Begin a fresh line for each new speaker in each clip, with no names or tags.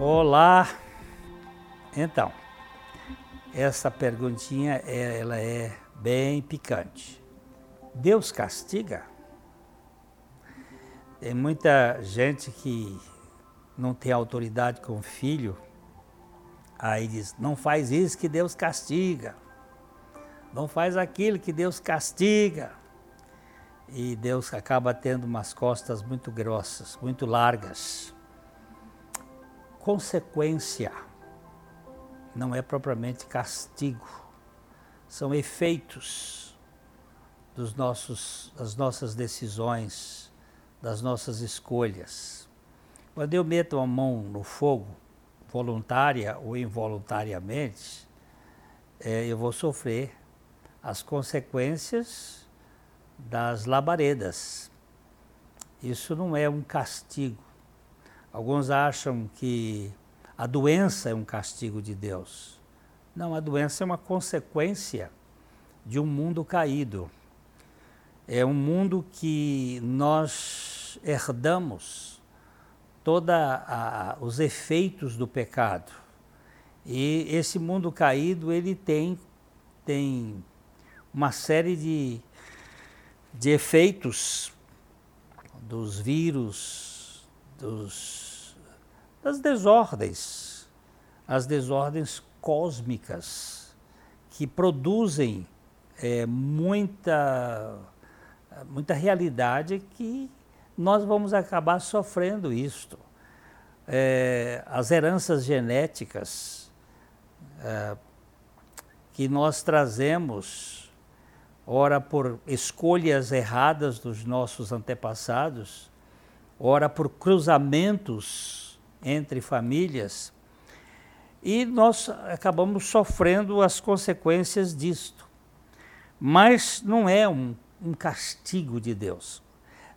Olá. Então, essa perguntinha ela é bem picante. Deus castiga? Tem muita gente que não tem autoridade com o filho, aí diz: não faz isso que Deus castiga, não faz aquilo que Deus castiga. E Deus acaba tendo umas costas muito grossas, muito largas. Consequência não é propriamente castigo, são efeitos dos nossos, das nossas decisões, das nossas escolhas. Quando eu meto a mão no fogo, voluntária ou involuntariamente, é, eu vou sofrer as consequências das labaredas. Isso não é um castigo. Alguns acham que a doença é um castigo de Deus. Não, a doença é uma consequência de um mundo caído. É um mundo que nós herdamos todos os efeitos do pecado. E esse mundo caído, ele tem, tem uma série de, de efeitos dos vírus, dos das desordens, as desordens cósmicas que produzem é, muita, muita realidade que nós vamos acabar sofrendo isto. É, as heranças genéticas é, que nós trazemos, ora por escolhas erradas dos nossos antepassados, ora por cruzamentos entre famílias e nós acabamos sofrendo as consequências disto. Mas não é um, um castigo de Deus.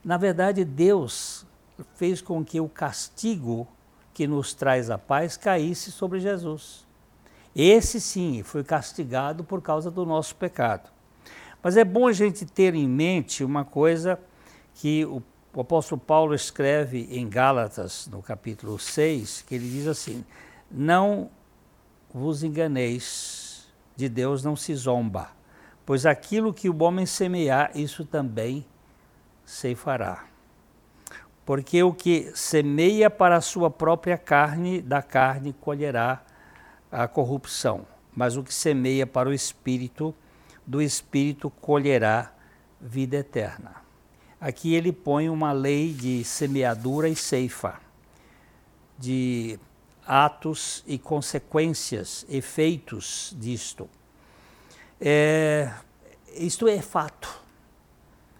Na verdade, Deus fez com que o castigo que nos traz a paz caísse sobre Jesus. Esse sim foi castigado por causa do nosso pecado. Mas é bom a gente ter em mente uma coisa que o o apóstolo Paulo escreve em Gálatas, no capítulo 6, que ele diz assim: Não vos enganeis, de Deus não se zomba, pois aquilo que o homem semear, isso também se fará. Porque o que semeia para a sua própria carne, da carne colherá a corrupção, mas o que semeia para o espírito, do espírito colherá vida eterna. Aqui ele põe uma lei de semeadura e ceifa, de atos e consequências, efeitos disto. É, isto é fato.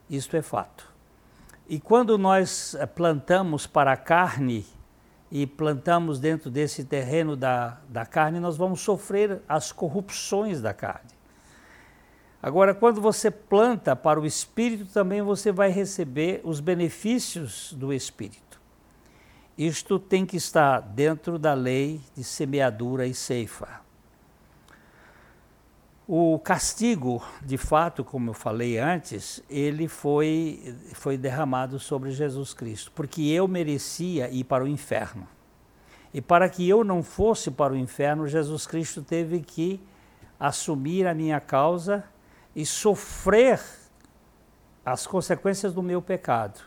Isto é fato. E quando nós eh, plantamos para a carne e plantamos dentro desse terreno da, da carne, nós vamos sofrer as corrupções da carne. Agora, quando você planta para o espírito, também você vai receber os benefícios do espírito. Isto tem que estar dentro da lei de semeadura e ceifa. O castigo, de fato, como eu falei antes, ele foi, foi derramado sobre Jesus Cristo, porque eu merecia ir para o inferno. E para que eu não fosse para o inferno, Jesus Cristo teve que assumir a minha causa e sofrer as consequências do meu pecado,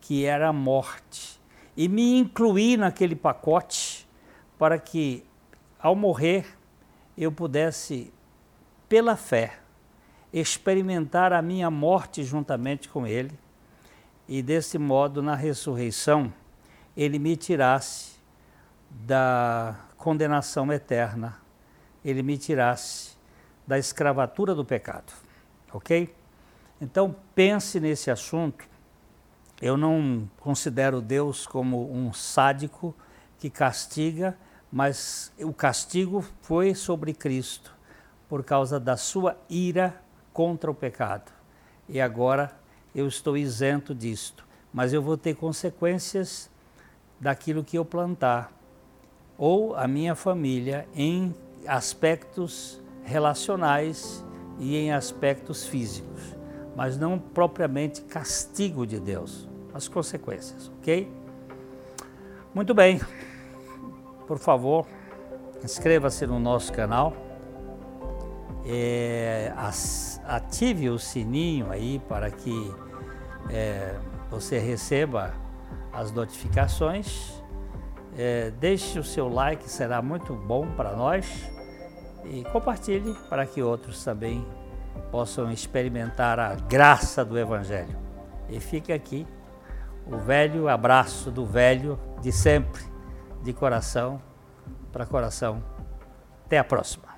que era a morte, e me incluir naquele pacote para que, ao morrer, eu pudesse, pela fé, experimentar a minha morte juntamente com Ele, e desse modo, na ressurreição, Ele me tirasse da condenação eterna, Ele me tirasse da escravatura do pecado. Ok? Então pense nesse assunto. Eu não considero Deus como um sádico que castiga, mas o castigo foi sobre Cristo por causa da sua ira contra o pecado. E agora eu estou isento disto, mas eu vou ter consequências daquilo que eu plantar, ou a minha família em aspectos relacionais e em aspectos físicos. mas não propriamente castigo de Deus, as consequências, ok? Muito bem, por favor, inscreva-se no nosso canal, é, ative o sininho aí para que é, você receba as notificações. É, deixe o seu like, será muito bom para nós. E compartilhe para que outros também possam experimentar a graça do Evangelho. E fique aqui o velho abraço do velho de sempre, de coração para coração. Até a próxima.